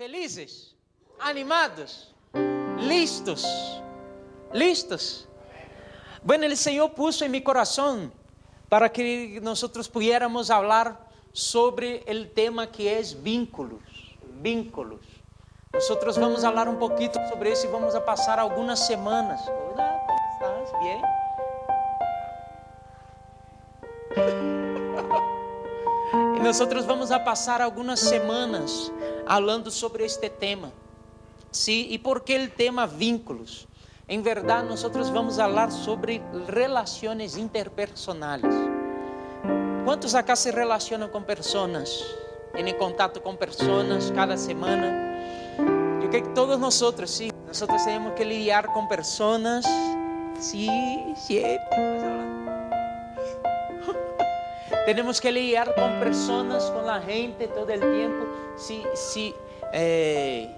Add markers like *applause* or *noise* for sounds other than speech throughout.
Felizes? Animados? Listos? Listos? Bueno, el Señor puso en mi corazón para que nosotros pudiéramos hablar sobre el tema que es vínculos, vínculos. Nosotros vamos a hablar un poquito sobre eso y vamos a pasar algunas semanas. Hola, ¿cómo estás? Bien. *laughs* E nosotros vamos a passar algumas semanas falando sobre este tema. Sim, e por que o tema vínculos? Em verdade, nós vamos falar sobre relações interpersonais. Quantos acá se relacionam com pessoas? Têm contato com pessoas cada semana? Eu creio que todos nós, sim, nós temos que lidar com pessoas, sim, sempre. Tenemos que lidiar con personas, con la gente todo el tiempo. Si, si, eh,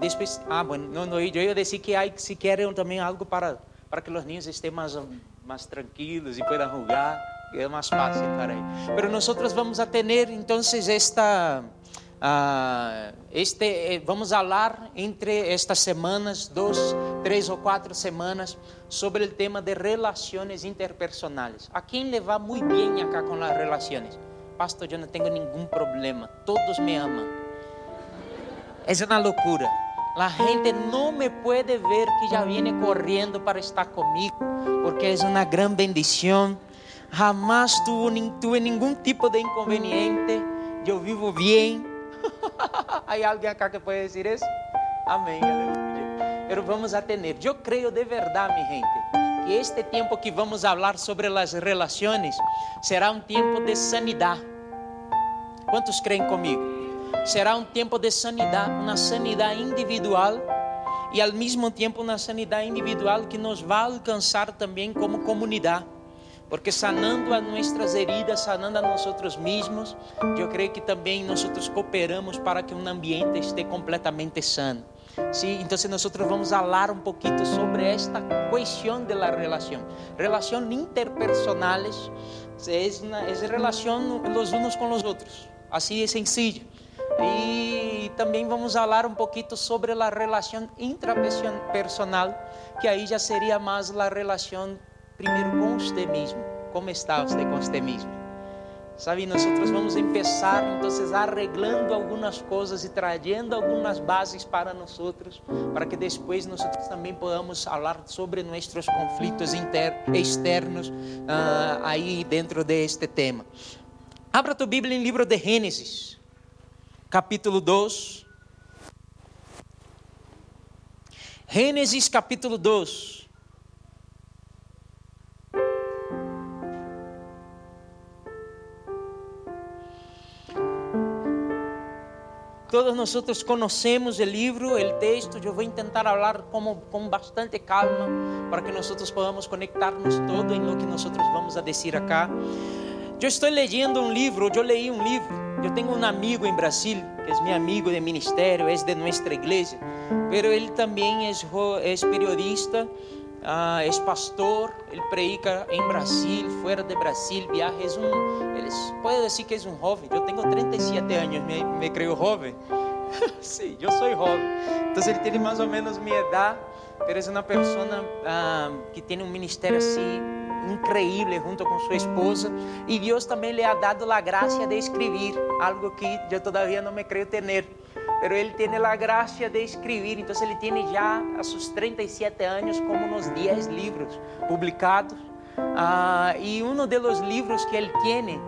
después, ah, bueno, no, no, yo iba a decir que hay, si quieren también algo para, para que los niños estén más, más tranquilos y puedan jugar, es más fácil para ellos. Pero nosotros vamos a tener entonces esta Uh, este, eh, vamos falar entre estas semanas, duas, três ou quatro semanas, sobre o tema de relações interpersonais. A quem levar muito bem acá com as relações? Pastor, eu não tenho nenhum problema, todos me amam. É uma loucura. A gente não me pode ver que já viene correndo para estar comigo, porque é uma grande bendição. Jamás tuve, tuve nenhum tipo de inconveniente. Eu vivo bem *laughs* Hay alguien acá que puede decir eso? Amén, aleluya. Pero vamos a tener, yo creo de verdad, mi gente, que este tiempo que vamos a hablar sobre las relaciones será un tiempo de sanidad. ¿Cuántos creen conmigo? Será un tiempo de sanidad, una sanidad individual y al mismo tiempo una sanidad individual que nos va a alcanzar también como comunidad. Porque sanando as nossas heridas, sanando a nós mesmos, eu creio que também nós cooperamos para que um ambiente esteja completamente sano. Sí, entonces nosotros vamos a hablar un poquito sobre esta cuestión de la relación. Relación interpersonales es, una, es relación los unos con los otros, así de sencillo. E também vamos falar um pouquinho sobre a relação intrapersonal, que aí já seria mais a relação primeiro com você mesmo. Como está você com você mesmo? Sabe, nós vamos começar então arreglando algumas coisas e trazendo algumas bases para nós, para que depois nós também podamos falar sobre nossos conflitos externos uh, aí dentro deste tema. Abra tua Bíblia em livro de Gênesis, capítulo 2. Gênesis capítulo 2. Todos nós conhecemos o livro, o texto. Eu vou tentar falar como, com bastante calma para que nós podamos conectar-nos todo em lo que nós vamos a dizer acá. Eu estou lendo um livro, eu leí um livro. Eu tenho um amigo em Brasil, que é meu amigo de ministério, é de nossa igreja, mas ele também é, é periodista é pastor, ele predica em Brasil, fora de Brasil, viaja, ele pode dizer que é um jovem, eu tenho 37 anos, me, me jovem, *laughs* sim, eu sou jovem, então ele tem mais ou menos minha idade, mas é uma pessoa ah, que tem um ministério assim, increíble junto com sua esposa. E Deus também lhe ha dado a graça de escrever algo que eu todavia não me creio ter pero ele tem a graça de escrever, então ele tem já a seus 37 anos como uns 10 livros publicados. Uh, e um dos livros que ele tem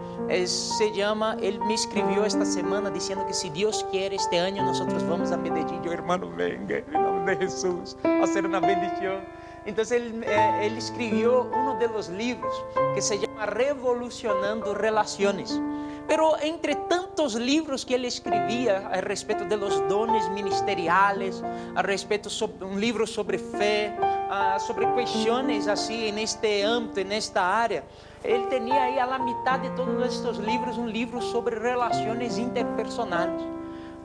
se chama, ele me escreveu esta semana dizendo que se Deus quer este ano nós vamos a Medellín. Eu, irmão, venga, em nome de Jesus, a ser uma bendição. Então ele, eh, ele escreveu um dos livros que se chama Revolucionando Relações. Pero entre tantos libros que ele escrevia a respeito de los dones ministeriales, a respeito sobre um livro sobre fé, sobre questões assim neste âmbito, nesta área, ele tinha aí a mitad de todos estes livros um livro sobre relações interpersonais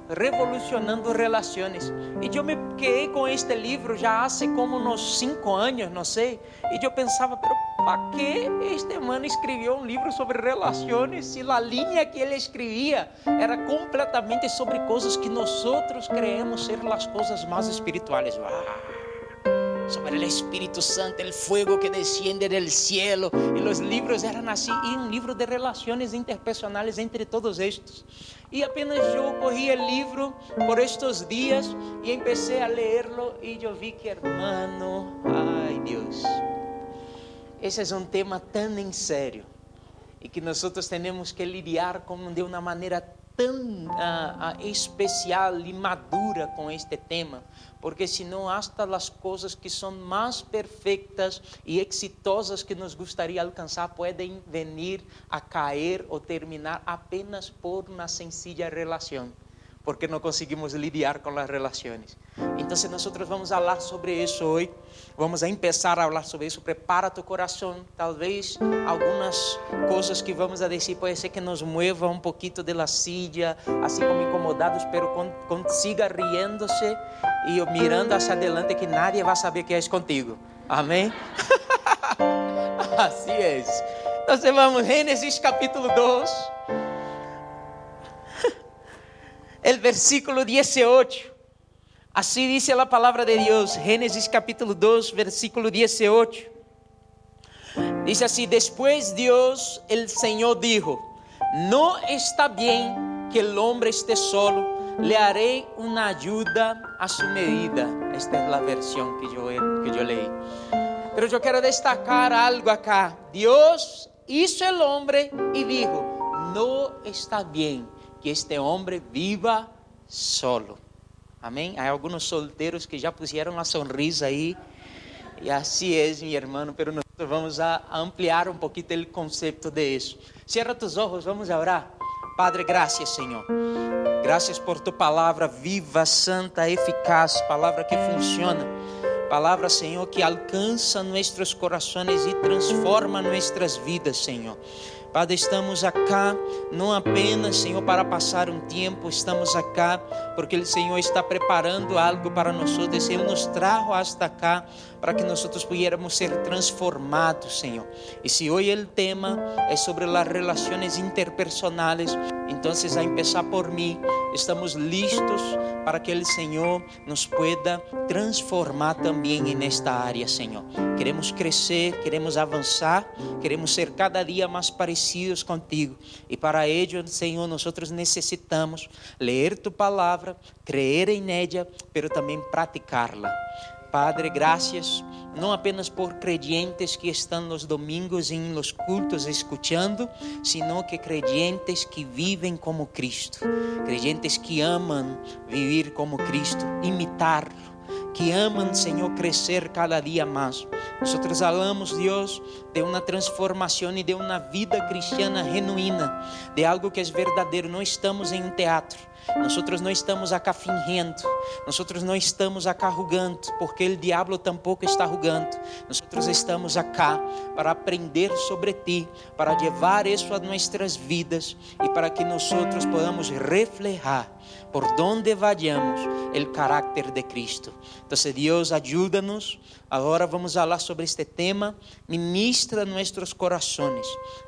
revolucionando relações. E eu me quedei com este livro já há como uns cinco anos, não sei. E eu pensava, pero ¿para qué este man escribió un libro sobre relaciones si la línea que él escribía era completamente sobre cosas que nosotros creemos ser las cosas más espirituales? Sobre el Espíritu Santo, el fuego que desciende del cielo. Y los libros eran así, y un libro de relaciones interpersonales entre todos estos. Y apenas yo cogí el libro por estos días y empecé a leerlo y yo vi que hermano, ay Dios, esse é um tema tão em sério e que nós temos que lidiar com de uma maneira tão uh, uh, especial e madura com este tema, porque senão hasta as coisas que são mais perfeitas e exitosas que nos gostaria alcançar podem vir a cair ou terminar apenas por uma sencilla relação porque no conseguimos lidiar con las relaciones. Entonces nosotros vamos a hablar sobre eso hoy. Vamos a empezar a hablar sobre eso. Prepara tu corazón. Tal vez algunas cosas que vamos a decir puede ser que nos mueva un poquito de la silla, como incomodados, pero con, con, siga riéndose y mirando hacia adelante que nadie va a saber que es contigo. Amén. *laughs* así es. Entonces vamos, Génesis capítulo 2. El versículo 18. Así dice la palabra de Dios, Génesis capítulo 2, versículo 18. Dice así, después Dios, el Señor dijo, no está bien que el hombre esté solo, le haré una ayuda a su medida. Esta es la versión que yo, que yo leí. Pero yo quiero destacar algo acá. Dios hizo el hombre y dijo, no está bien que este homem viva solo. Amém? Há alguns solteiros que já puseram a sonrisa aí. E assim é, meu irmão, pero nós vamos a ampliar um pouquinho o conceito de isso. Cierra tus ojos, vamos orar. Padre, graças, Senhor. Graças por tu palavra viva, santa, eficaz, palavra que funciona. Palavra, Senhor, que alcança nossos corações e transforma nossas vidas, Senhor. Padre, estamos acá não apenas, Senhor, para passar um tempo, estamos acá porque o Senhor está preparando algo para nós. Ele nos trajo hasta cá para que nós pudiéramos ser transformados, Senhor. E se hoje o tema é sobre as relações interpersonais, então, a começar por mim, estamos listos para que o Senhor nos pueda transformar também nesta área, Senhor. Queremos crescer, queremos avançar, queremos ser cada dia mais parecidos contigo. E para ello, Senhor, nós necessitamos ler tu palavra, creer em ella, pero também praticá-la. Padre, graças não apenas por creyentes que estão nos domingos em los cultos escuchando, sino que creyentes que vivem como Cristo, creyentes que amam vivir como Cristo, imitar que amam, Senhor, crescer cada dia mais. Nós falamos, Deus, de uma transformação e de uma vida cristiana genuína, de algo que é verdadeiro. Não estamos em um teatro. Nós não estamos acá nós não estamos acá rugando, porque o diabo tampouco está rugando. Nós estamos acá para aprender sobre ti, para levar isso a nossas vidas e para que nós podamos reflejar por donde vayamos o caráter de Cristo. Então, Deus, ajuda-nos. Agora vamos falar sobre este tema. Ministra nossos corações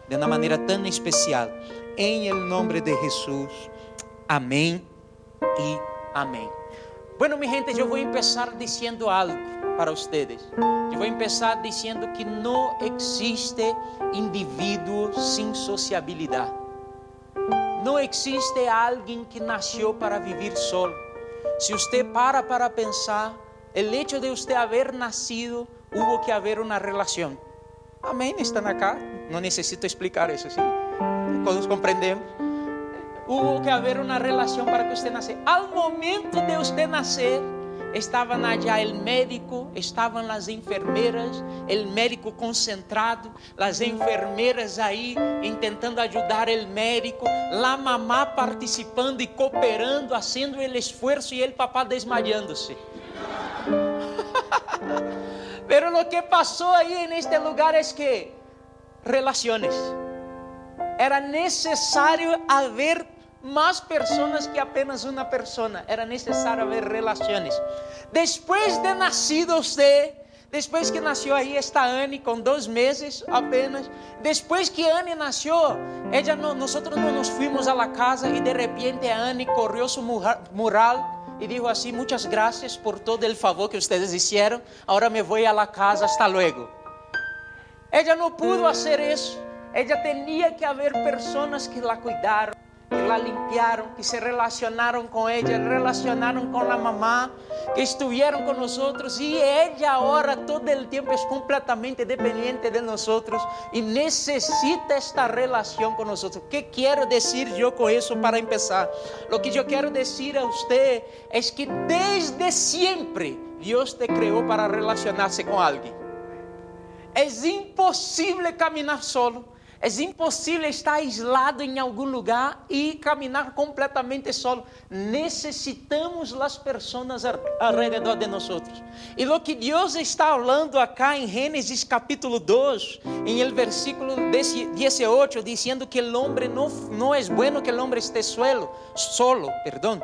de uma maneira tão especial. Em nome de Jesus. Amém e amém. Bueno, mi gente, eu vou empezar dizendo algo para ustedes. Eu vou empezar dizendo que não existe indivíduo sem sociabilidade. Não existe alguém que nasceu para viver solo. Se você para para pensar, o hecho de você haber nacido, hubo que haver uma relação. Amém? Estão acá? Não necessito explicar isso, sim? Todos compreendemos? Hubo que haber una relación para que usted nace. Al momento de usted nacer, estaban allá el médico, estaban las enfermeras, el médico concentrado, las enfermeras ahí intentando ayudar el médico, la mamá participando y cooperando, haciendo el esfuerzo y el papá desmayándose. *laughs* Pero lo que pasó ahí en este lugar es que relaciones. Era necesario haber más personas que apenas una persona. Era necesario ver relaciones. Después de nacido usted, Después que nació ahí está Annie con dos meses apenas. Después que Annie nació, ella no, nosotros no nos fuimos a la casa y de repente Annie corrió su mural y dijo así, muchas gracias por todo el favor que ustedes hicieron. Ahora me a la casa, hasta luego. Ella no pudo hacer eso. Ella tenía que haber personas que la cuidaron que la limpiaron, que se relacionaron con ella, relacionaron con la mamá, que estuvieron con nosotros y ella ahora todo el tiempo es completamente dependiente de nosotros y necesita esta relación con nosotros. ¿Qué quiero decir yo con eso para empezar? Lo que yo quiero decir a usted es que desde siempre Dios te creó para relacionarse con alguien. Es imposible caminar solo. É impossível estar aislado em algum lugar e caminhar completamente solo. Necessitamos as pessoas alrededor de nós. E o que Deus está falando acá em Gênesis capítulo 2, em el versículo 18, dizendo que o homem não, não é bueno que o homem esteja solo, solo, perdão.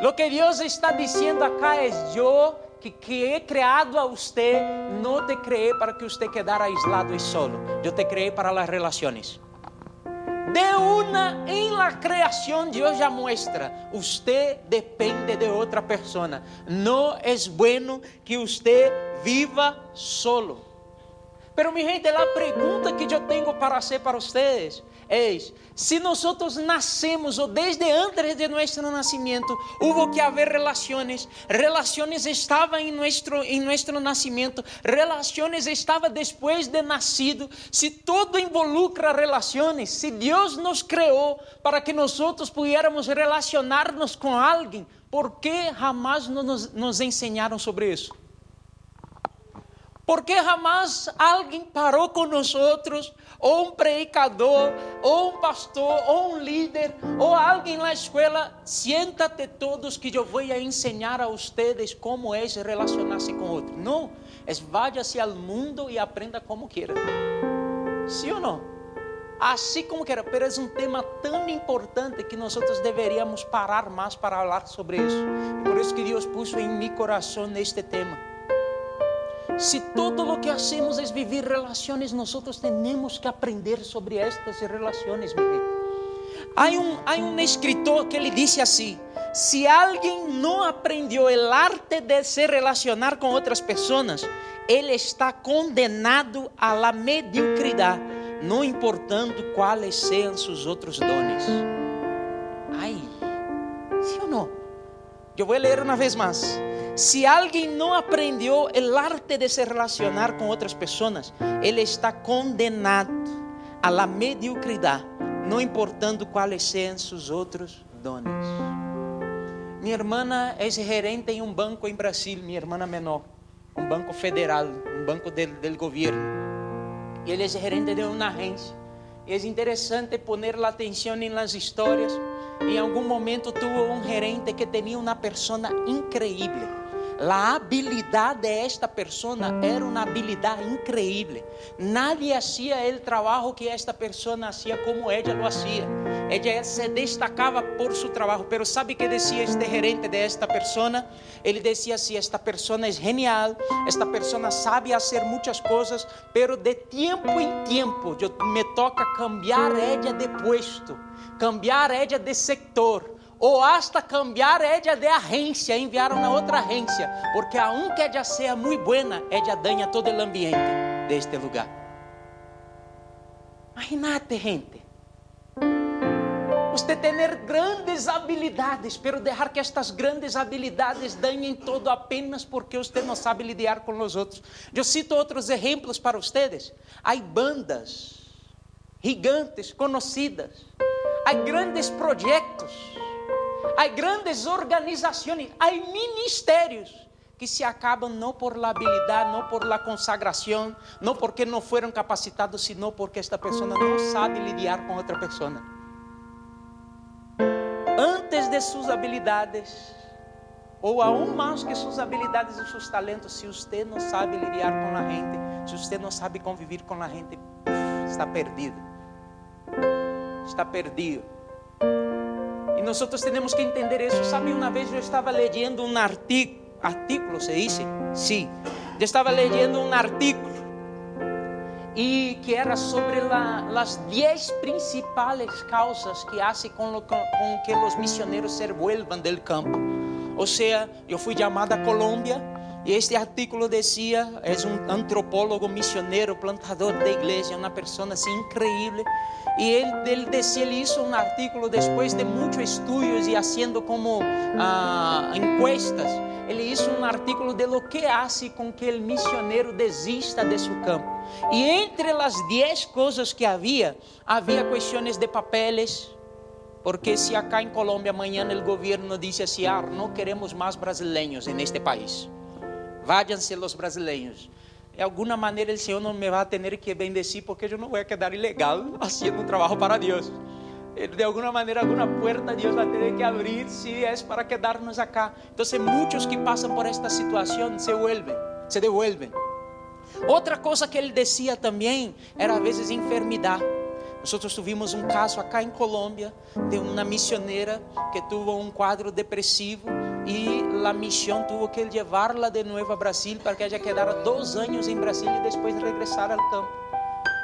Lo que Deus está dizendo acá é: Eu que, he creado a usted, no te creé para que usted quedara aislado y solo. Yo te creé para las relaciones. De una en la creación Dios ya muestra, usted depende de otra persona. No es bueno que usted viva solo. Pero mi gente, la pregunta que yo tengo para hacer para ustedes es, si nosotros nacemos o desde antes de nuestro nacimiento hubo que haber relaciones, relaciones estaban en nuestro, en nuestro nacimiento, relaciones estaban después de nacido, si todo involucra relaciones, si Dios nos creó para que nosotros pudiéramos relacionarnos con alguien, ¿por qué jamás nos, nos enseñaron sobre Porque jamás alguém parou com nós outros, ou um predicador, ou um pastor, ou um líder, ou alguém na escola, siéntate todos que eu vou ensinar a vocês como é relacionar-se com outro. Não, é váyase ao mundo e aprenda como queira. Sim ou não? Assim como queira, mas é um tema tão importante que nós deveríamos parar mais para falar sobre isso. Por isso que Deus puso em meu coração este tema. Si todo lo que hacemos es vivir relaciones, nosotros tenemos que aprender sobre estas relaciones, mi un, hay escritor que le dice así, si alguien no aprendió el arte de se relacionar con otras personas, él está condenado a la mediocridad, no importando cuáles sean sus otros dones. Ay, ¿sí o no? Yo voy a leer vez más. Si alguien no aprendió el arte de se relacionar con otras personas, él está condenado a la mediocridad, no importando cuáles sean sus otros dones. Mi hermana es gerente en un banco en Brasil, mi hermana menor, un banco federal, un banco del, del gobierno. Y él es gerente de una agencia. Y es interesante poner la atención en las historias. En algún momento tuvo un gerente que tenía una persona increíble a habilidade desta persona era uma habilidade increíble. Nadie hacía o trabalho que esta persona hacía como ella lo hacía. Ella se destacava por su trabalho. Pero sabe que decía este gerente de esta persona? Ele decía así: esta persona es genial, esta persona sabe hacer muchas cosas, pero de tiempo en tiempo yo, me toca cambiar ella de puesto, cambiar ella de sector ou hasta cambiar ella de agência, enviaram na outra agência, porque aunque ella sea muito buena, ella daña todo o ambiente de este lugar. Imagínate, gente. Você ter grandes habilidades, pero deixar que estas grandes habilidades dañem todo apenas porque você não sabe lidar com os outros. Eu cito outros exemplos para vocês. Há bandas gigantes, conhecidas. Há grandes projetos Há grandes organizações, há ministérios que se acabam não por la não por la consagração, não porque não foram capacitados, sino porque esta pessoa não sabe lidar com outra pessoa. Antes de suas habilidades, ou aún mais que suas habilidades e seus talentos, se você não sabe lidar com a gente, se você não sabe conviver com a gente, está perdido. Está perdido. Nós temos que entender isso. Sabe, uma vez eu estava lendo um artigo, artículo, se? Sim. Sí Eu estava lendo um artigo e que era sobre la, las 10 principales causas que lo, con, que los misioneros se vuelvan del campo. O sea, eu fui chamado a Colômbia e este artículo dizia, é um antropólogo missioneiro, plantador de igreja, uma pessoa assim incrível. E ele, ele decía, ele hizo um artículo depois de muitos estudos e haciendo como uh, encuestas. Ele hizo um artículo de lo que hace com que o missioneiro desista de seu campo. E entre as 10 coisas que havia, havia questões de papeles, porque se acá em Colômbia amanhã o governo disse assim, ah, não queremos mais brasileiros neste país, váyanse os brasileiros. De alguma maneira o Senhor não me vai ter que bendecir porque eu não vou quedar ilegal fazendo um trabalho para Deus. De alguma maneira, alguma porta Deus vai ter que abrir se é para quedarnos acá. Então, muitos que passam por esta situação se vuelven, se devuelven. Outra coisa que ele dizia também era, a vezes, enfermidade. Nós tivemos um caso acá em Colômbia de uma missioneira que teve um quadro depressivo e a missão teve que levá-la de novo a Brasil para que ela quedara dois anos em Brasil e depois regressar ao campo.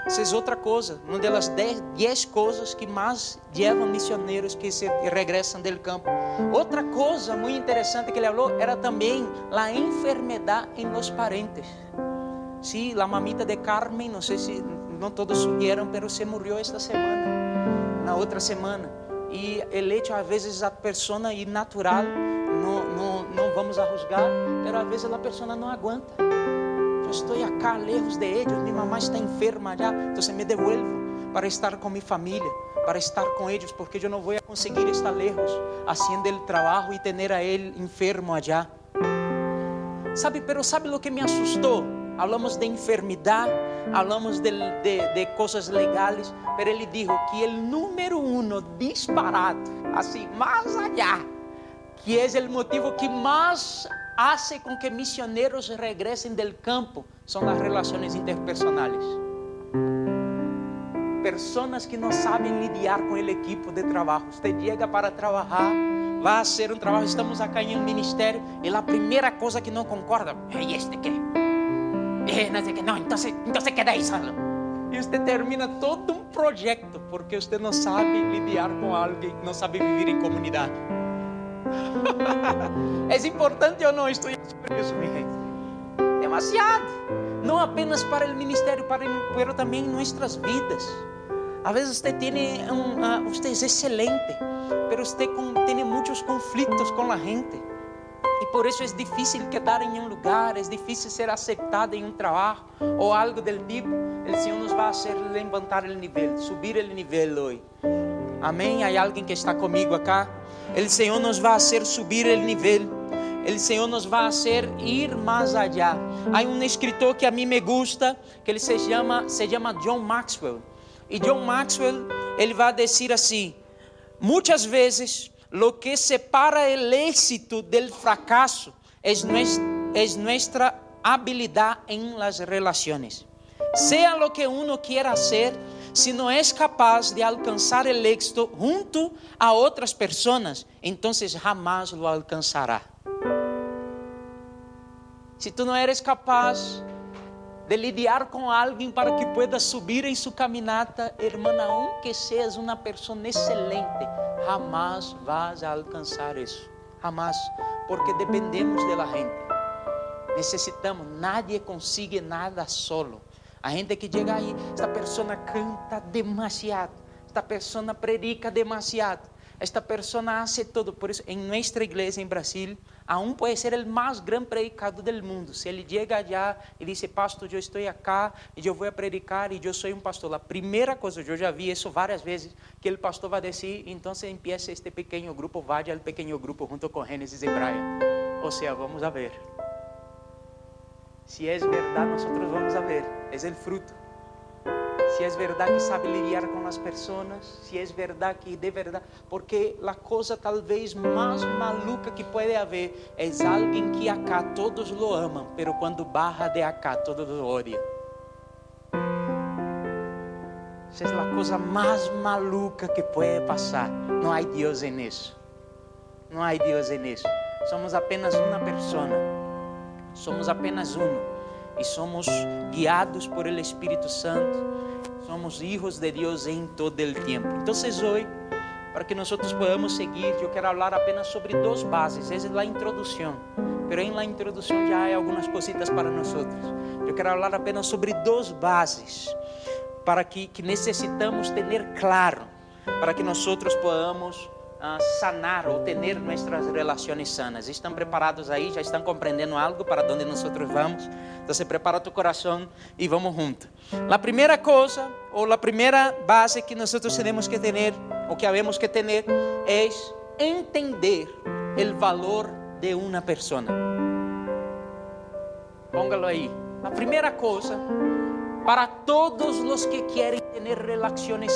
Essa é outra coisa, uma das dez coisas que mais levam missionários que se regressam do campo. Outra coisa muito interessante que ele falou era também a enfermidade em los parentes. Sí, la mamita de Carmen, no sé si no todos supieron, pero se murió esta semana, na outra semana. E el hecho, a veces, a persona ir natural, não, não, não vamos a juzgar, pero a veces a persona não aguanta. Eu estou acá, lejos de ellos, minha mamá está enferma já, então me devuelvo para estar com minha família, para estar com eles, porque eu não vou conseguir estar lejos, haciendo o trabalho e ter a ele enfermo allá. Sabe, pero sabe o que me assustou? Hablamos de enfermidade, hablamos de, de, de coisas legais, mas ele dijo que o número uno disparado, assim, mais allá, que é o motivo que mais hace com que missioneros regresen del campo, são as relações interpersonais. Pessoas que não sabem lidiar com o equipo de trabalho. Você chega para trabalhar, vai ser um trabalho, estamos acá em um ministério, e a primeira coisa que não concorda é este que eh, no sé qué, no, entonces, entonces queda ahí solo. E você termina todo um projeto porque você não sabe lidar com alguém, não sabe viver em comunidade. *laughs* é importante ou não estudar sobre isso, minha gente? Demasiado. Não apenas para o ministério, para, mas também em nossas vidas. A vezes você tem um, uh, você é excelente, mas você tem muitos conflitos com a gente. E por isso é difícil quedar em um lugar, é difícil ser aceitado em um trabalho ou algo do tipo. Senhor nos vai fazer levantar o nível, subir o nível hoje. Amém? Há alguém que está comigo acá? O Senhor nos vai fazer subir o nível. O Senhor nos vai fazer ir mais allá. Há um escritor que a mim me gusta, que ele se chama, se chama John Maxwell. E John Maxwell, ele vai dizer assim: muitas vezes lo que separa el éxito del fracaso es nuestra, es nuestra habilidad en las relaciones. Sea lo que uno quiera hacer, si no es capaz de alcanzar el éxito junto a otras personas, entonces jamás lo alcanzará. Si tú no eres capaz de lidiar com alguém para que pueda subir em sua caminata, hermana, aunque seas uma pessoa excelente, jamás vas a alcançar isso. Jamás, porque dependemos de la gente. Necessitamos, nadie consigue nada solo. A gente que chega aí, esta pessoa canta demasiado, esta pessoa predica demasiado, esta pessoa hace todo. Por isso, em nossa igreja em Brasil, aún pode ser o mais grande predicador do mundo. Se ele chega allá e diz, pastor, eu estou acá e eu vou predicar e eu sou um pastor. A primeira coisa, eu já vi isso várias vezes, que o pastor vai dizer, então empieza este pequeno grupo, vaya ao pequeno grupo junto com Gênesis e Brian. Ou seja, vamos a ver. Se é verdade, nós vamos a ver. É o fruto. Se es verdad que sabe lidiar con las personas, si es verdad que de verdad, porque la cosa tal vez más maluca que puede haber es alguien que acá todos lo aman, pero cuando baja de acá todos lo odian. Esa es la cosa más maluca que puede pasar. No hay Dios en eso. No hay Dios en eso. Somos apenas una persona. Somos apenas uno. e somos guiados por el Espírito Santo. Somos hijos de Deus em todo o tempo. Então, hoje, para que nós podamos seguir, eu quero falar apenas sobre duas bases. Essa é a introdução. Pero em la introdução já há algumas cositas para nós. Eu quero falar apenas sobre duas bases para que, que necessitamos ter claro, para que nós podamos sanar ou ter nossas relações sanas. Estão preparados aí? Já estão compreendendo algo para onde nós vamos? Então, se prepara tu coração e vamos juntos. A primeira coisa, ou a primeira base que nós temos que ter, ou que havemos que ter, é entender o valor de uma pessoa. Póngalo aí. A primeira coisa, para todos os que querem ter relações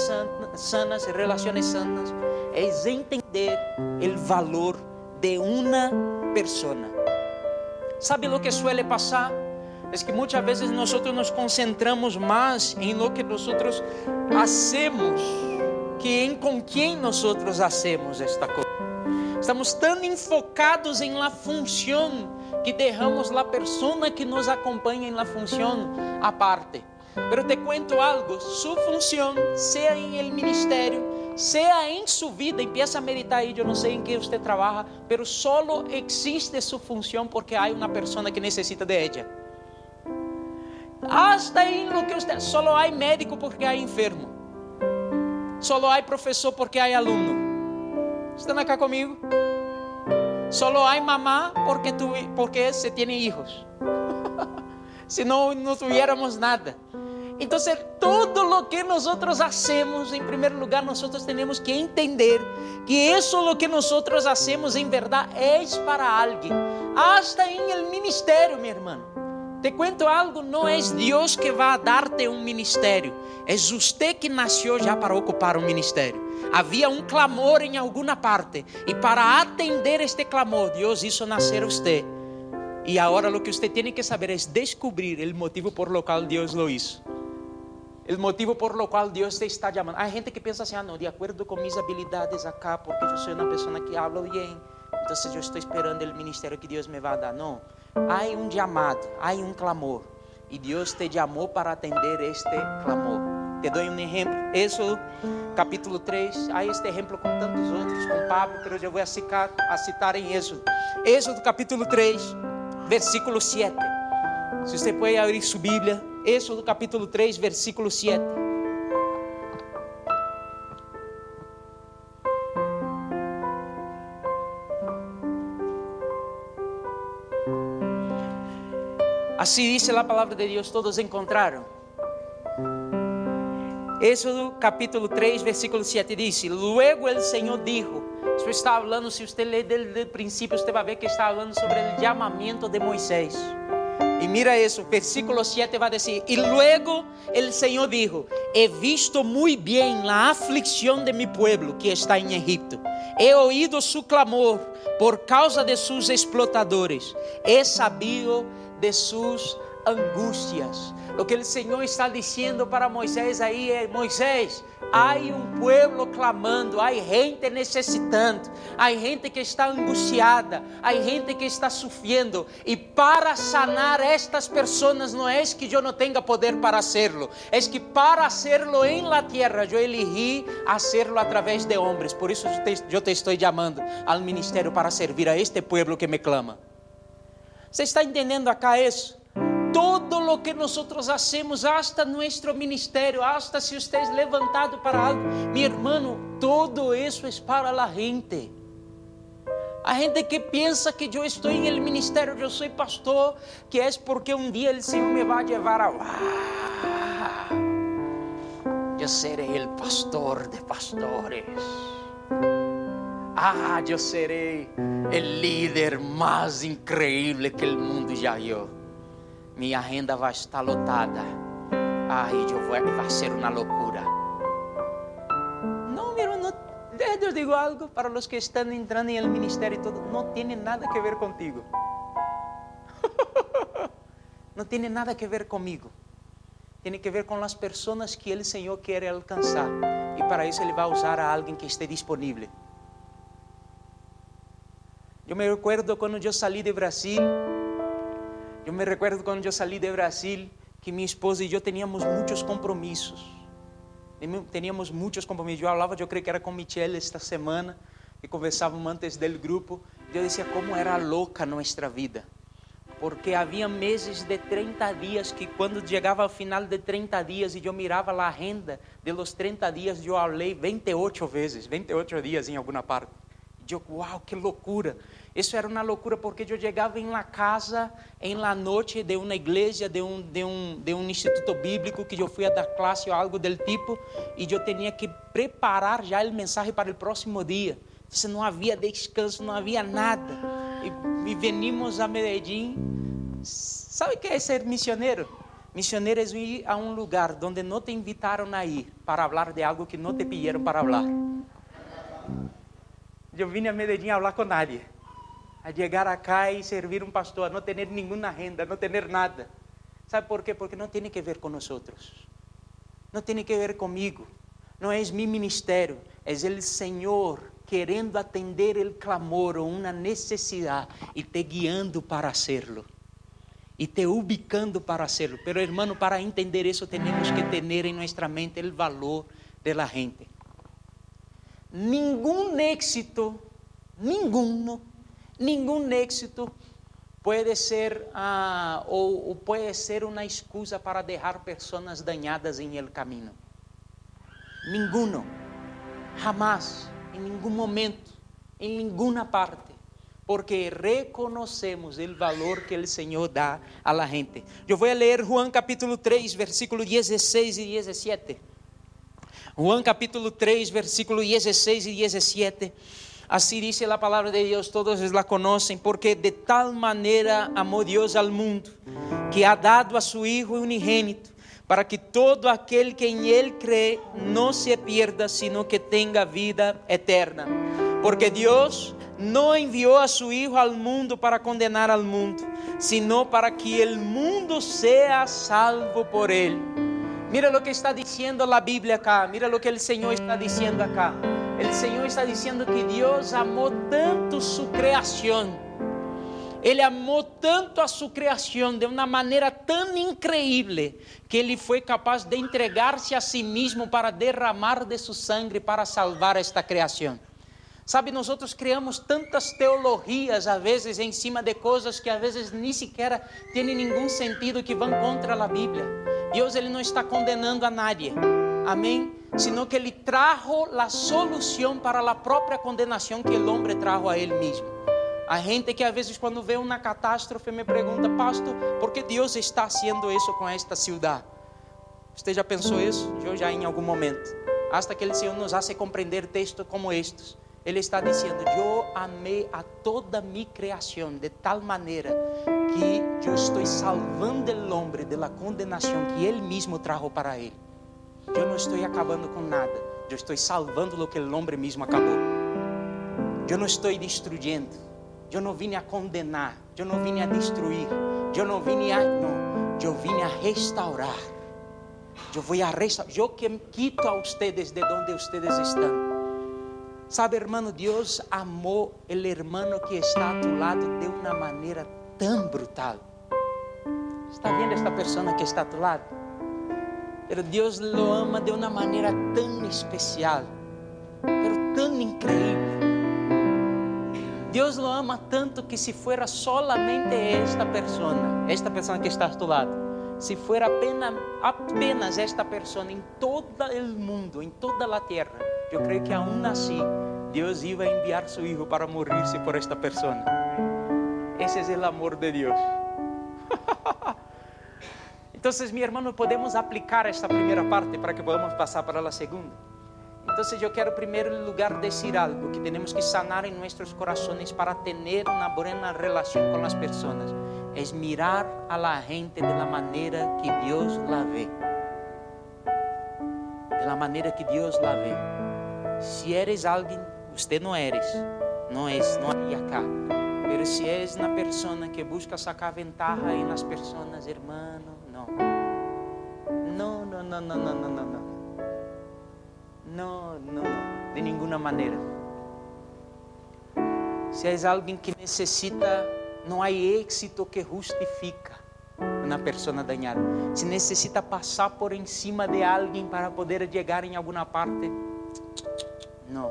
sanas, relações sanas, é entender o valor de uma pessoa. ¿Sabe o que suele passar? É que muitas vezes nós nos concentramos mais em lo que nós hacemos que em com quem nós hacemos esta coisa. Estamos tão enfocados em la função que derramos la persona que nos acompanha em la função aparte. Pero te cuento algo, su função, seja em el ministerio, sea em sua vida, empieza a meditar aí, eu não sei em que você trabalha, pero solo existe sua função porque há uma pessoa que necessita de ella. Hasta em lo que usted, solo há médico porque há enfermo. Solo há professor porque há aluno. Estão aqui comigo? Solo há mamá porque, tu, porque se tem hijos. *laughs* Se não, não tuviéramos nada. Entonces, todo lo que nosotros hacemos, en primer lugar, nosotros tenemos que entender que eso lo que nosotros hacemos en verdad es para alguien, hasta en el ministerio, mi hermano. Te cuento algo, não é Deus que vai dar-te um ministério, é você que nasceu já para ocupar um ministério. Havia um clamor em alguma parte, e para atender este clamor, Deus hizo nascer você. E agora o que você tem que saber é descobrir o motivo por lo qual Deus lo hizo. O motivo por lo qual Deus te está chamando. Há gente que pensa assim, ah, não, de acordo com minhas habilidades acá, porque eu sou uma pessoa que habla bem, então eu estou esperando o ministério que Deus me vai dar. Não, há um chamado, há um clamor, e Deus te chamou para atender este clamor. Te dou um exemplo, Êxodo capítulo 3, há este exemplo com tantos outros, com Pablo, mas eu vou citar, a citar em Êxodo. Êxodo capítulo 3, versículo 7. Se você pode abrir sua Bíblia, Êxodo capítulo 3, versículo 7. Assim diz a palavra de Deus, todos encontraram. Êxodo capítulo 3, versículo 7 diz: Luego el Senhor dijo, isso está falando, se você ler desde o princípio, você vai ver que está falando sobre o chamamento de Moisés. Mira eso, versículo 7 va a decir, y luego el Señor dijo, he visto muy bien la aflicción de mi pueblo que está en Egipto. He oído su clamor por causa de sus explotadores. He sabido de sus angustias. Lo que o Senhor está dizendo para Moisés aí é: Moisés, há um povo clamando, há gente necessitando, há gente que está angustiada, há gente que está sofrendo, e para sanar estas pessoas não é que eu não tenha poder para hacerlo, é que para hacerlo em la tierra eu elegi hacerlo a través de homens. Por isso eu te estou chamando ao ministério para servir a este povo que me clama. Você está entendendo acá isso? Todo lo que nosotros hacemos, hasta nuestro ministerio, hasta si usted levantado para algo, mi hermano, todo eso es para la gente. A gente que pensa que eu estou em el ministério, eu sou pastor, que é porque um dia o Senhor me levar a. Ah, eu serei o pastor de pastores. Ah, eu serei o líder mais incrível que o mundo já viu minha renda vai estar lotada. Ai, eu vou, vai ser uma loucura. Não, meu irmão, eu digo algo para os que estão entrando em el ministério e todo, não tem nada que ver contigo. *laughs* não tem nada que ver comigo. Tem que ver com as pessoas que o Senhor quer alcançar. E para isso Ele vai usar a alguém que esteja disponível. Eu me recuerdo quando eu saí de Brasil Eu me recuerdo quando eu saí de Brasil, que minha esposa e eu teníamos muitos compromissos. Teníamos muitos compromissos. Eu falava, eu creio que era com Michelle esta semana, e conversávamos antes do grupo. Eu dizia como era louca nossa vida. Porque havia meses de 30 dias que quando chegava ao final de 30 dias e eu mirava a agenda de los 30 dias, eu falei 28 vezes, 28 dias em alguma parte. Eu, uau, que loucura! Isso era uma loucura porque eu chegava em la casa, em la noite de uma igreja, de um, de um, de um instituto bíblico que eu fui a dar classe ou algo do tipo, e eu tinha que preparar já o mensagem para o próximo dia. Então não havia descanso, não havia nada. E, e venimos a Medellín. Sabe o que é ser missioneiro? Missioneiro é ir a um lugar onde não te invitaram a ir para falar de algo que não te pediram para falar. Eu vim a Medellín a falar com nadie a chegar acá e servir um pastor, não ter nenhuma renda, não ter nada. ¿Sabe por quê? Porque não tem que ver com nós. Não tem que ver comigo. Não é meu ministério, é o Senhor querendo atender o clamor ou uma necessidade e te guiando para hacerlo. E te ubicando para hacerlo. Pero hermano, para entender isso, temos que ter em nossa mente o valor de la gente. Nenhum éxito, nenhum Nenhum êxito pode ser uh, ou, ou, pode ser uma excusa para deixar pessoas danhadas em el caminho. Ninguno, jamás, em nenhum momento, em nenhuma parte, porque reconhecemos o valor que o Senhor dá a la gente. Eu vou ler Juan capítulo 3, versículo 16 e 17. Juan capítulo 3, versículo 16 e 17 Así dice la palabra de Dios, todos la conocen, porque de tal manera amó Dios al mundo, que ha dado a su Hijo unigénito, para que todo aquel que en Él cree no se pierda, sino que tenga vida eterna. Porque Dios no envió a su Hijo al mundo para condenar al mundo, sino para que el mundo sea salvo por Él. Mira lo que está diciendo la Biblia acá, mira lo que el Señor está diciendo acá. El Señor está diciendo que Dios amó tanto su creación. Ele amou tanto a sua criação de uma maneira tão increíble que ele foi capaz de entregar-se a si mesmo para derramar de sua sangue para salvar esta criação. Sabe, nós criamos tantas teologias às vezes em cima de coisas que às vezes nem sequer têm nenhum sentido que vão contra a Bíblia. Deus ele não está condenando a nadie. Amém? Sino que ele trajo a solução para a própria condenação que o homem trajo a ele mesmo. A gente que às vezes quando vê uma catástrofe me pergunta, pastor, por que Deus está fazendo isso com esta cidade? Você já pensou isso? Eu já em algum momento. Hasta que o Senhor nos hace compreender textos como estes. Ele está dizendo: Eu amei a toda minha criação de tal maneira que eu estou salvando o homem da condenação que ele mesmo trajo para ele. Eu não estou acabando com nada. Eu estou salvando o que o homem mesmo acabou. Eu não estou destruindo. Eu não vim a condenar. Eu não vim a destruir. Eu não vim a não. Eu vim a restaurar. Eu vou a restaurar. Eu que quito a ustedes de onde ustedes estão. Sabe, hermano, Deus amou o hermano que está a tu lado de uma maneira tão brutal. Está vendo esta pessoa que está a tu lado? Pero Deus lo ama de uma maneira tão especial, pero tão increíble. Deus lo ama tanto que se fuera solamente esta pessoa, esta pessoa que está a tu lado, se fuera apenas, apenas esta pessoa em todo o mundo, em toda a terra, eu creio que aún assim Deus ia enviar seu Hijo para morrer-se por esta pessoa. Esse é o amor de Deus. *laughs* então, meu irmão, podemos aplicar esta primeira parte para que podamos passar para a segunda. Então, eu quero, em primeiro lugar, dizer algo que temos que sanar em nossos corações para ter uma boa relação com as pessoas. É mirar a la gente de la maneira que Deus la vê. De la maneira que Deus la vê. Se eres alguém Usted não eres, não és, não hay acá. Pero se és na persona que busca sacar ventaja em las personas, hermano, não. Não, não, não, não, não, não, não, de nenhuma maneira. Se és alguém que necessita, não há êxito que justifica. uma pessoa dañada. Se necessita passar por em cima de alguém para poder chegar em alguma parte, não.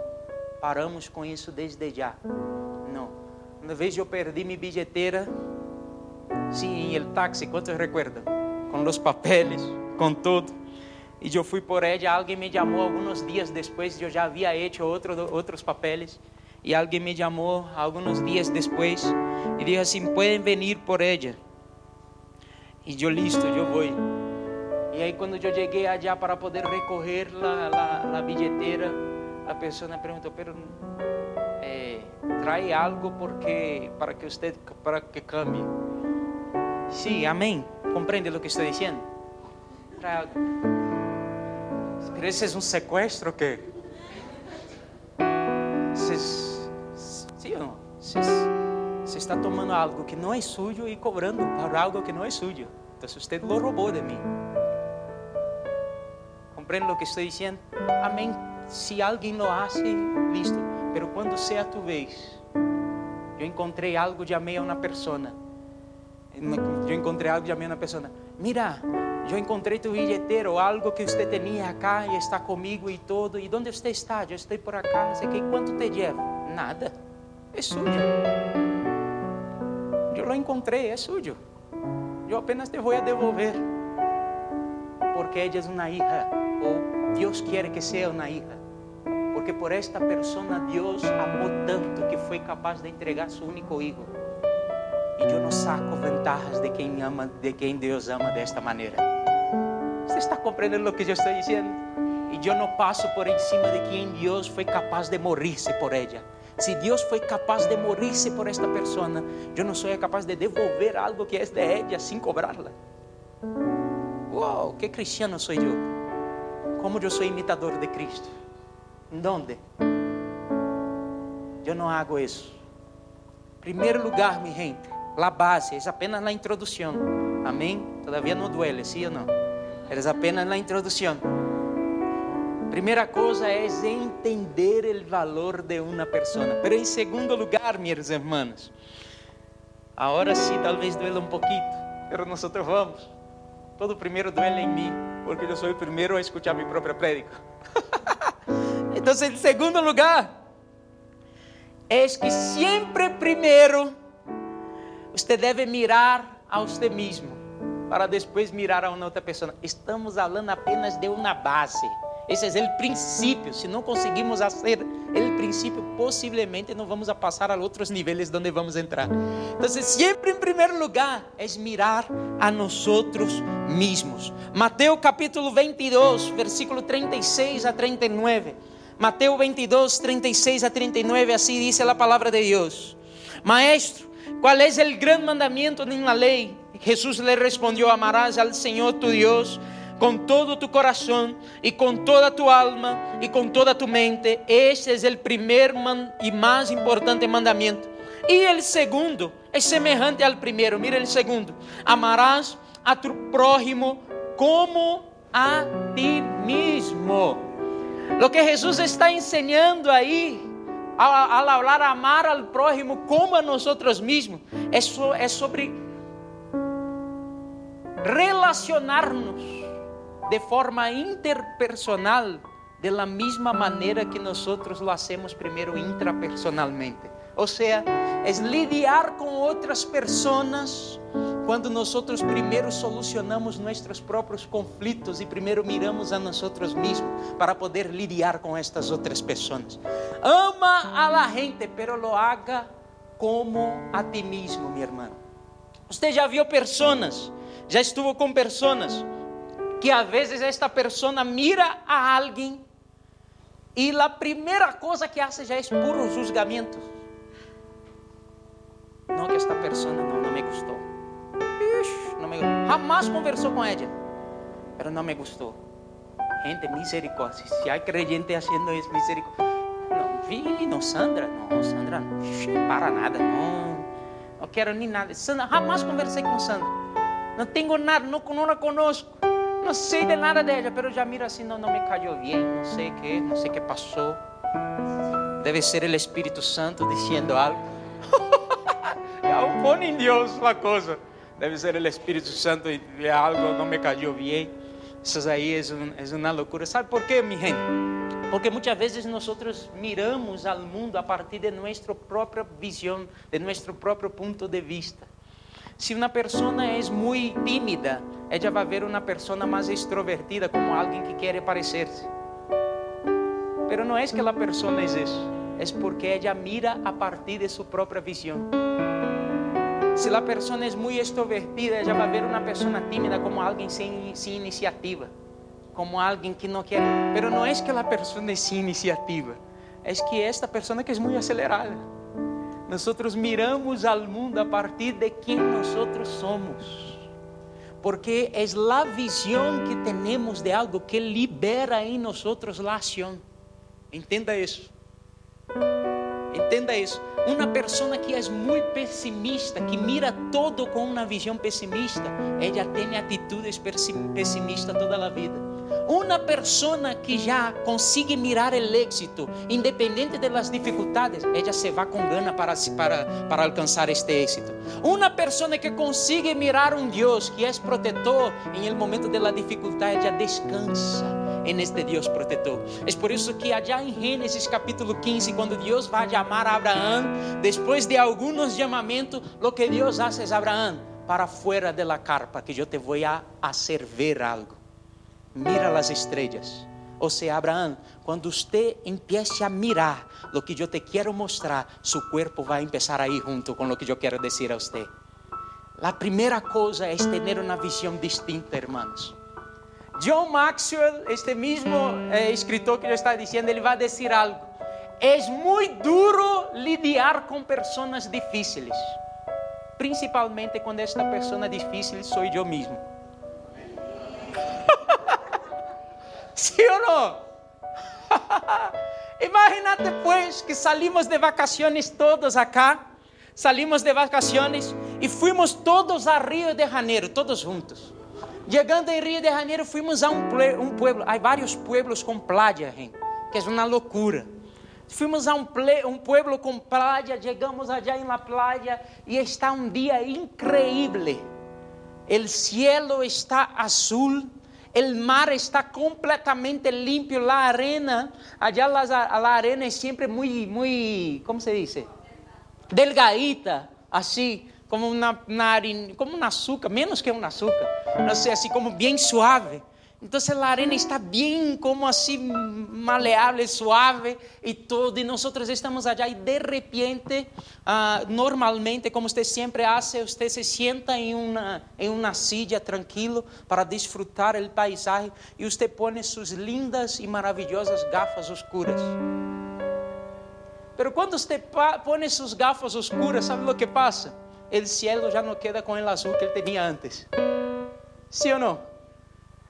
Paramos com isso desde já. Não. Uma vez eu perdi minha bilheteira, sim, em el táxi, quantos recordam? Com os papeles, com tudo. E eu fui por ela, alguém me chamou alguns dias depois, eu já havia hecho outro, outros papeles. E alguém me chamou alguns dias depois e disse assim: podem vir por ela. E eu, listo, eu vou. E aí, quando eu cheguei allá para poder recorrer a, bilheteira, a pessoa me perguntou: pero eh, trae algo porque para que usted para que cambie. Sí, amém. Compreende o que estou dizendo? Trae algo. Pero esse é um sequestro o quê? Não? Você está tomando algo que não é sujo e cobrando por algo que não é sujo. Então, você lo roubou de mim. Compreende o que estou dizendo? Amém se alguém lo hace, listo. Pero quando seja tu vez, eu encontrei algo de amei a uma pessoa. Eu encontrei algo de amei a uma pessoa. Mira, eu encontrei tu bilheteiro, algo que você tinha acá e está comigo e todo. E onde você está? Eu estou por acá, não sei o que. Quanto te lleva? Nada. É sujo. Eu lo encontrei, é sujo. Eu apenas te vou a devolver. Porque ela é uma hija, ou Deus quer que seja uma hija. Porque por esta persona Deus amou tanto que foi capaz de entregar seu único hijo. E eu não saco vantagens de quem ama, de quem Deus ama desta maneira. Você está compreendendo o que eu estou dizendo? E eu não passo por em cima de quem Deus foi capaz de morrer-se por ela. Se Deus foi capaz de morrer-se por esta pessoa, eu não sou capaz de devolver algo que é de ela sem cobrá-la. Uau, que cristiano sou eu? Como eu sou imitador de Cristo. ¿Dónde? Eu não hago isso. Primeiro lugar, mi gente, la base, é apenas a introdução. Amém? Todavia não duele, sim ou não? É apenas a introdução. Primeira coisa é entender o valor de uma pessoa. Pero em segundo lugar, meus irmãos, agora sim, talvez duela um pouquinho, pero nós vamos. Todo primeiro duele em mim, porque eu sou o primeiro a escutar minha própria prédica. *laughs* Então, em segundo lugar, é que sempre primeiro você deve mirar a você mesmo para depois mirar a outra pessoa. Estamos falando apenas de uma base. Esse é o princípio. Se não conseguimos fazer o princípio, possivelmente não vamos a passar a outros níveis onde vamos entrar. Então, sempre em primeiro lugar é mirar a nós mesmos. Mateus capítulo 22, versículo 36 a 39. Mateo 22, 36 a 39, así dice la palabra de Dios. Maestro, ¿cuál es el gran mandamiento en la ley? Jesús le respondió, amarás al Señor tu Dios con todo tu corazón y con toda tu alma y con toda tu mente. Este es el primer y más importante mandamiento. Y el segundo es semejante al primero. Mira el segundo. Amarás a tu prójimo como a ti mismo. Lo que Jesus está ensinando aí, ao, ao falar amar ao prójimo como a mesmos, é, so, é sobre relacionar-nos de forma interpersonal de la mesma maneira que nós lo hacemos primeiro intrapersonalmente. Ou seja, é lidiar com outras pessoas quando nós primeiro solucionamos nossos próprios conflitos e primeiro miramos a nós mesmos para poder lidiar com estas outras pessoas. Ama a la gente, pero lo haga como a ti mesmo, minha irmã. Você já viu pessoas, já estuvo com pessoas que a vezes esta pessoa mira a alguém e a primeira coisa que hace já é puro julgamento. Não que esta pessoa não, não me gostou no me Jamás conversó con ella, pero no me gustó. Gente, misericordia. Si hay creyente haciendo eso, misericordia. No, vi, no, Sandra, no, Sandra, no, para nada, no, no quiero ni nada. Sandra, jamás conversé con Sandra. No tengo nada, no, no la conozco. No sé de nada de ella, pero ya mira así, no, no me cayó bien, no sé qué, no sé qué pasó. Debe ser el Espíritu Santo diciendo algo. *laughs* ya pone en Dios la cosa. deve ser o Espírito Santo e algo não me caiu bem. Isso aí é, um, é uma loucura. ¿Sabe por quê, minha gente? Porque muitas vezes nós miramos ao mundo a partir de nossa própria visão, de nosso próprio ponto de vista. Se uma pessoa é muito tímida, ela vai ver uma pessoa mais extrovertida como alguém que quer parecer-se. Mas não é que a pessoa é isso, é porque ela mira a partir de sua própria visão. Se a pessoa é muito extrovertida, ela vai ver uma pessoa tímida como alguém sem, sem iniciativa, como alguém que não quer. Mas não é que a pessoa é sem iniciativa, é que esta pessoa que é muito acelerada. Nosotros miramos al mundo a partir de quem nosotros somos. Porque é a visão que temos de algo que libera em nós a ação. Entenda isso. Entenda isso. Uma pessoa que é muito pessimista, que mira todo com uma visão pessimista, ela tem atitudes pessimistas toda a vida. Uma pessoa que já consigue mirar o êxito, independente das dificuldades, ela se vai com gana para, para, para alcançar este êxito. Uma pessoa que consigue mirar um Deus que é protetor em el momento da dificuldade, ela descansa em este Deus protetor. É por isso que allá em Gênesis capítulo 15, quando Deus vai chamar a Abraão, depois de alguns chamamentos, o que Deus faz é Abraão, para fora da carpa, que eu te vou a hacer ver algo mira as estrelas. Ou seja, Abraão, quando você empiece a mirar o que eu te quero mostrar, seu corpo vai começar a ir junto com o que eu quero dizer a você. A primeira coisa é ter uma visão distinta, hermanos. John Maxwell, este mesmo eh, escritor que eu estava dizendo, ele vai dizer algo. É muito duro lidiar com pessoas difíceis, principalmente quando esta pessoa difícil sou eu mesmo. ¿Sí o no? *laughs* Imagínate pues que salimos de vacaciones todos acá, salimos de vacaciones y fuimos todos a Río de Janeiro, todos juntos. Llegando em Rio de Janeiro, fuimos a um, um pueblo, há vários pueblos com playa, que é uma loucura. Fuimos a um, um pueblo com playa, chegamos allá em la playa e está um dia increíble. El cielo está azul, El mar está completamente limpio, la arena, allá la, la arena es siempre muy, muy, ¿cómo se dice? Delgadita, así, como una, una, como un azúcar, menos que un azúcar, no sé, así como bien suave. Então a arena está bem como assim maleável, suave e todo, e nós estamos allá e de repente, uh, normalmente, como você sempre faz, você se senta em uma em uma silla tranquilo para desfrutar o paisaje e você põe suas lindas e maravilhosas gafas escuras. Pero quando você põe suas gafas escuras, sabe o que passa? O cielo já não queda com o azul que ele tinha antes. Sim ou não?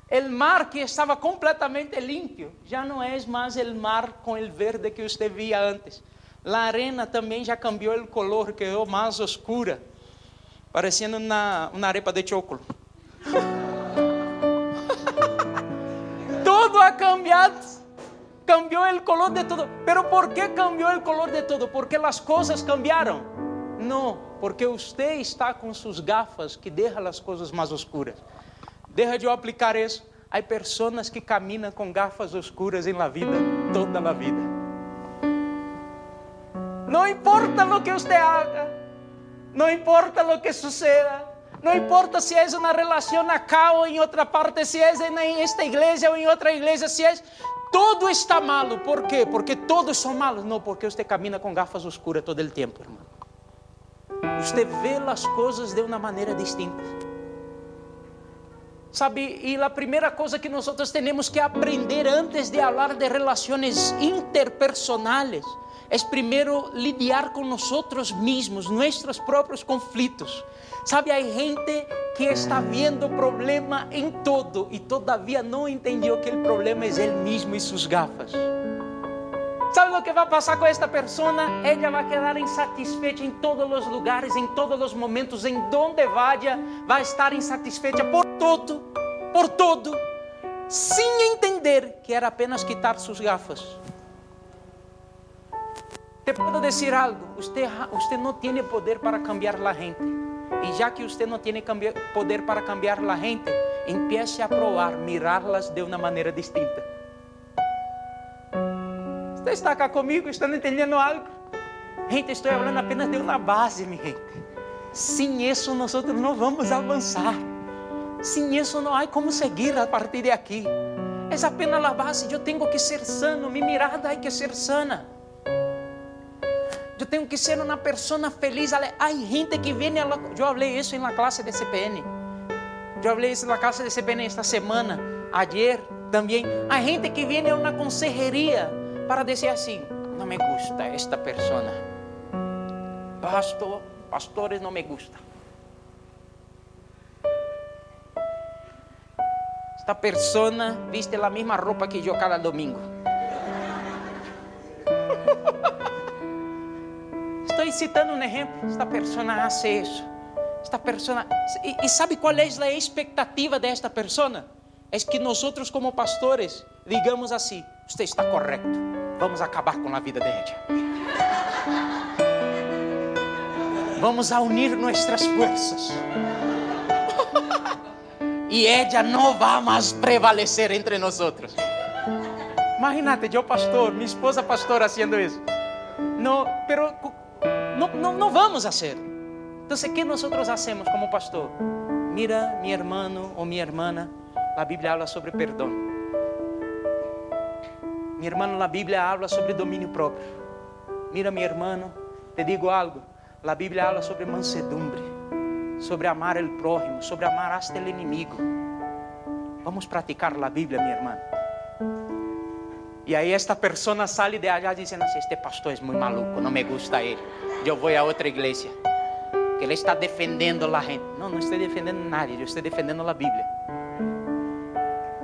El mar que estava completamente limpio já não é mais o mar com o verde que você via antes. A arena também já cambiou o color, quedou mais oscura, parecendo uma, uma arepa de chocolate. *laughs* Tudo ha cambiado. Cambiou o color de todo. Pero por que cambiou o color de todo? Porque as coisas cambiaram. Não, porque você está com suas gafas que deixam as coisas mais oscuras. Deja de eu aplicar isso. Há pessoas que caminham com gafas oscuras em la vida, toda a vida. Não importa o que você haga, não importa o que suceda, não importa se é uma relação acá ou em outra parte, se é em esta igreja ou em outra igreja, se é. Todo está malo. ¿Por quê? Porque todos são malos. Não, porque você camina com gafas oscuras todo o tempo, irmão. Você vê as coisas de uma maneira distinta. Sabe, e a primeira coisa que nós temos que aprender antes de falar de relações interpersonais é primeiro lidiar com nós mesmos, nossos próprios conflitos. Sabe, há gente que está vendo problema em todo e todavia não entendeu que o problema é ele mesmo e suas gafas. ¿Sabe o que vai passar com esta pessoa? Ela vai quedar insatisfeita em todos os lugares, em todos os momentos, em donde vaya, vai estar insatisfeita por todo, por todo, sem entender que era apenas quitar suas gafas. Te puedo dizer algo, você, você não tem poder para cambiar a gente. E já que você não tem poder para cambiar a gente, empiece a provar, mirá-las de uma maneira distinta. Você está cá comigo? Está entendendo algo? Gente, estou falando apenas de uma base, minha gente. Sem isso, nós não vamos avançar. Sem isso, não há como seguir a partir de aqui. É apenas a base. Eu tenho que ser sano. Minha mirada tem que ser sana. Eu tenho que ser uma pessoa feliz. Há gente que vem. Eu falei isso na classe de CPN. Eu falei isso na classe de CPN esta semana. Ayer também. Há gente que vem a uma consejeria para dizer assim: Não me gusta esta pessoa. Pastor, pastores não me gusta. Esta pessoa viste a mesma roupa que eu cada domingo. *laughs* Estou citando um exemplo. Esta pessoa faz isso. Esta pessoa. E, e sabe qual é a expectativa desta pessoa? É que nós, como pastores, digamos assim: Você está correto. Vamos acabar com a vida de ella. Vamos a unir nossas forças. *laughs* e ella não vai mais prevalecer entre nós. Imagínate, eu pastor, minha esposa pastora fazendo isso. Não, pero no, no, no vamos a hacer. Entonces, ¿qué nosotros hacemos como pastor? Mira, mi hermano o mi hermana, la Biblia habla sobre perdón. Mi hermano, la Biblia habla sobre dominio propio. Mira, mi hermano, te digo algo. La Biblia habla sobre mansedumbre, sobre amar el prójimo, sobre amar hasta el enemigo. Vamos praticar la Biblia, mi hermano. E aí esta pessoa sai de allá dizendo assim: este pastor é muito maluco, não me gusta ele. Eu vou a outra igreja. Que ele está defendendo a gente. Não, não estou defendendo nada, eu estou defendendo a Bíblia.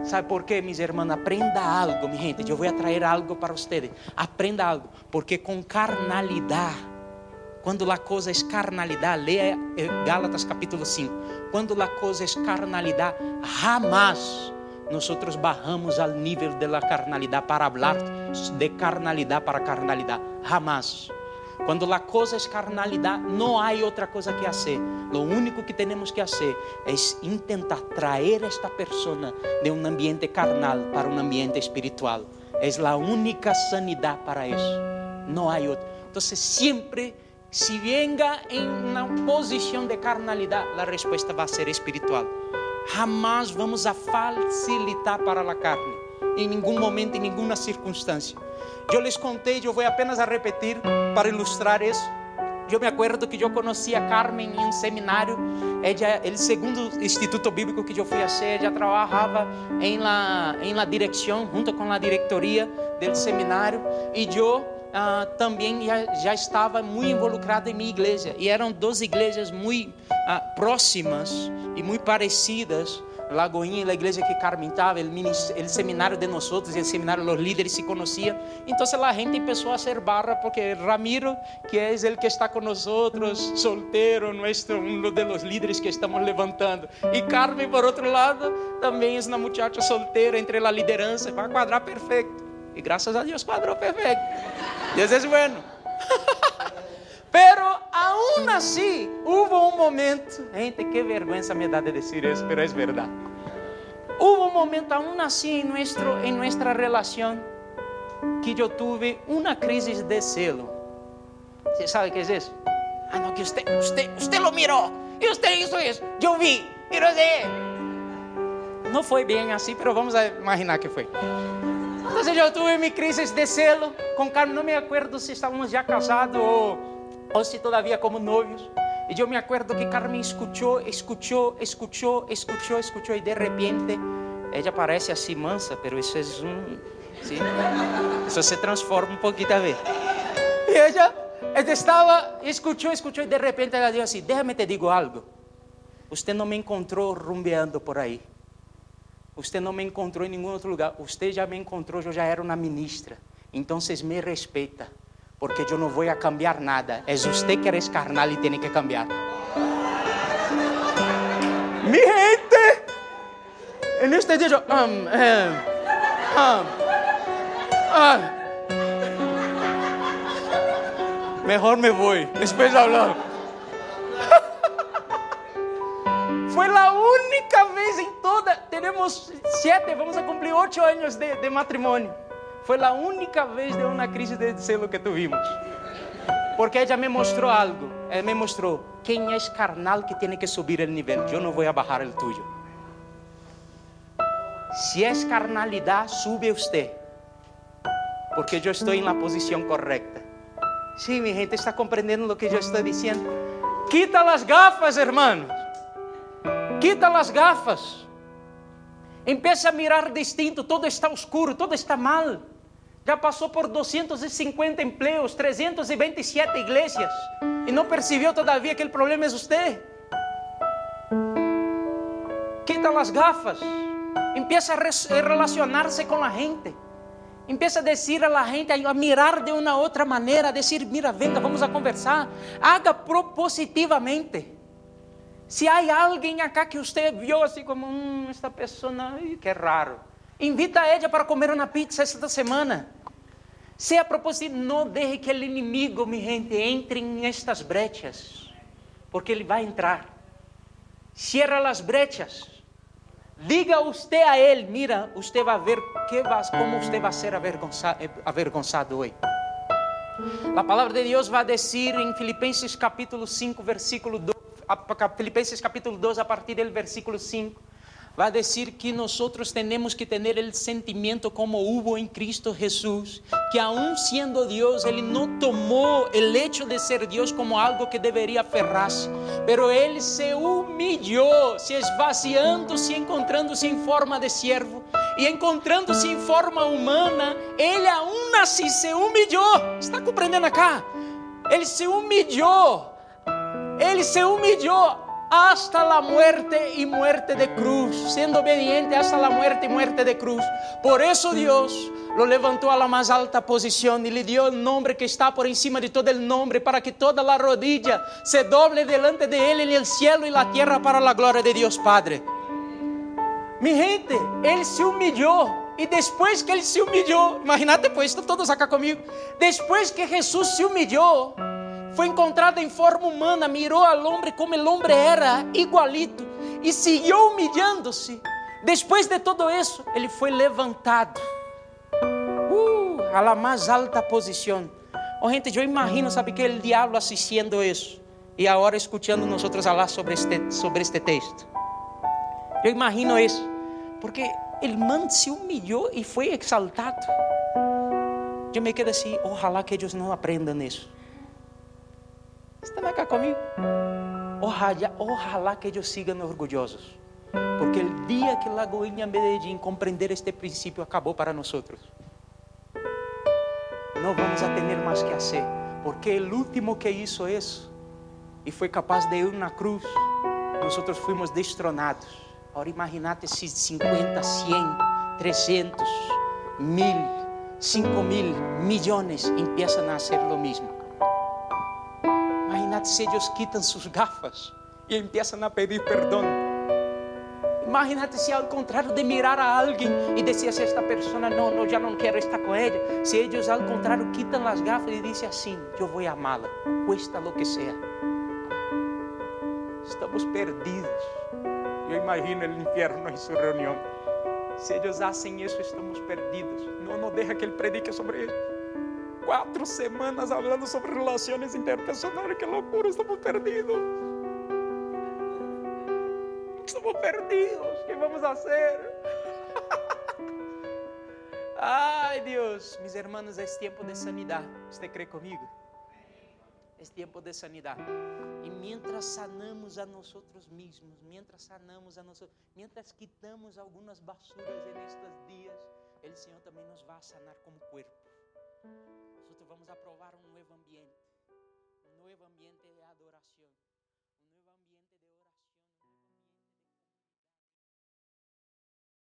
Sabe por quê, mis irmãos? Aprenda algo, minha gente. Eu vou trazer algo para vocês. Aprenda algo, porque com carnalidade, quando a coisa é carnalidade, leia Gálatas capítulo 5. Quando a coisa é carnalidade, jamais nosotros bajamos al nivel de la para hablar de carnalidad para carnalidad. Jamás. Quando a coisa é carnalidade, não há outra coisa que fazer. O único que temos que fazer é tentar trazer esta pessoa de um ambiente carnal para um ambiente espiritual. É a única sanidade para isso. Não há outra. Então, sempre, se venga em uma posição de carnalidade, a resposta vai ser espiritual. Jamais vamos a facilitar para a carne, em nenhum momento, em nenhuma circunstância. Eu les contei, eu vou apenas a repetir para ilustrar isso. Eu me acuerdo que eu conheci a Carmen em um seminário. Ella, o segundo instituto bíblico que eu fui a ser, ela trabalhava em la, em la direção, junto com a diretoria do seminário. E eu uh, também já, já, estava muito involucrado em minha igreja. E eram duas igrejas muito uh, próximas e muito parecidas. Lagoinha, a igreja que Carmen estava, o seminário de nós e o seminário dos líderes se conheciam. Então a gente começou a ser barra porque Ramiro, que é o que está com nós, solteiro, nuestro, um dos líderes que estamos levantando. E Carmen, por outro lado, também é uma muchacha solteira entre a liderança, vai quadrar perfeito. E graças a Deus quadrou perfeito. Deus é bueno. *laughs* Pero aún así hubo un momento, gente, qué vergüenza me da de decir eso, pero es verdad. Hubo un momento aún así en, nuestro, en nuestra relación que yo tuve una crisis de celo. ¿Você sabe qué es eso? Ah, no, que usted, usted, usted lo miró y usted hizo eso. Yo vi, pero de... No fue bien así, pero vamos a imaginar que fue. Entonces yo tuve mi crisis de celo con Carmen, no me acuerdo si estábamos ya casados o, o si todavía como novios. Y yo me acuerdo que Carmen escuchó, escuchó, escuchó, escuchó, escuchó y de repente ella parece así mansa, pero es un... ¿sí? Eso se transforma un poquito a ver. Y ella, ella estaba, escuchó, escuchó y de repente ella dijo así, déjame te digo algo. Usted no me encontró rumbeando por ahí. Você não me encontrou em nenhum outro lugar. Você já me encontrou, eu já era uma ministra. Então, vocês me respeitam, porque eu não vou cambiar nada. É você que é carnal e tem que cambiar. Mi gente, en este dia, um, um, um, um, mejor me voy, después hablamos. *laughs* Foi a única vez em toda. Temos sete, vamos a cumprir oito anos de, de matrimônio. Foi a única vez de uma crise de celo que tuvimos. Porque ella me mostrou algo. Ela me mostrou: quem é carnal que tem que subir o nível. Eu não vou bajar o tuyo. Se é carnalidade, sube você. Porque eu estou na posição correta. Sim, sí, minha gente está compreendendo o que eu estou dizendo. Quita as gafas, hermanos. Quita as gafas. Empieza a mirar distinto. Todo está oscuro, todo está mal. Já passou por 250 empregos, 327 igrejas e não percebeu todavia que o problema é você. Quita as gafas. Empieza a relacionar-se com a gente. Empieza a dizer a gente, a mirar de uma outra maneira, a dizer, mira, venga, vamos a conversar. Haga propositivamente. Se há alguém acá que você viu assim como, hum, esta pessoa, que raro. Invita a ela para comer uma pizza esta semana. Se a propósito, não deixe que o inimigo, mi gente, entre em estas brechas, porque ele vai entrar. Cierra as brechas. Diga usted a ele, mira, você vai ver que va, como você vai ser avergonzado, avergonzado hoje. A palavra de Deus vai dizer em Filipenses capítulo 5, versículo 2, Filipenses capítulo 2, a partir do versículo 5 vai dizer que nós temos que ter o sentimento como hubo em Cristo Jesus, que aún sendo Deus, Ele não tomou o hecho de ser Deus como algo que deveria aferrar-se, pero Ele se humilhou, se esvaziando-se, encontrando-se em forma de servo, e encontrando-se em forma humana, Ele aún assim se humilhou. Está compreendendo acá? Ele se humilhou. Ele se humilhou hasta la muerte y muerte de cruz, siendo obediente hasta la muerte y muerte de cruz. Por eso Dios lo levantó a la más alta posición y le dio el nombre que está por encima de todo el nombre, para que toda la rodilla se doble delante de Él en el cielo y la tierra para la gloria de Dios Padre. Mi gente, Él se humilló. E depois que ele se humilhou, imagínate pues, todos acá comigo. Depois que Jesus se humilhou, foi encontrado em forma humana, mirou ao homem como o homem era, igualito, e seguiu humilhando-se. Depois de todo isso, ele foi levantado uh, a la mais alta posição. Oh, gente, eu imagino, sabe que o diabo assistindo isso e agora escutando nós falar sobre este, sobre este texto. Eu imagino isso, porque ele man se humilhou e foi exaltado. Eu me quedo assim, ojalá que eles não aprendam isso. Estão acá comigo? Ojalá, ojalá que ellos sigan orgulhosos. Porque o dia que Lagoinha Medellín compreender este princípio acabou para nós. Não vamos a ter mais que fazer. Porque o último que hizo isso e foi capaz de ir na cruz, nós fomos destronados. Agora imagínate se 50, 100, 300, mil, 5 mil, milhões empiezan a hacer lo mismo. Imagínate se ellos quitan sus gafas y empiezan a pedir perdón. Imagínate se ao contrário de mirar a alguém e dizer assim, esta pessoa não, não, já não quero estar com ela. Se eles ao contrário quitam as gafas e dizem assim, eu vou amá-la, cuesta lo que seja. Estamos perdidos. Eu imagino o inferno em sua reunião. Se eles fazem isso, estamos perdidos. Não, não deixa que ele predique sobre isso quatro semanas hablando sobre relaciones interpersonales. ¡Qué locura! Estamos perdidos. Estamos perdidos. ¿Qué vamos a hacer? *laughs* Ay, Dios. Mis hermanos, es tiempo de sanidad. ¿Usted cree conmigo? Es tiempo de sanidad. E mientras sanamos a nosotros mismos, mientras sanamos a nosotros, mientras quitamos algunas basuras en estos días, el Señor también nos va a sanar como cuerpo. Vamos aprovar um novo ambiente, um novo ambiente.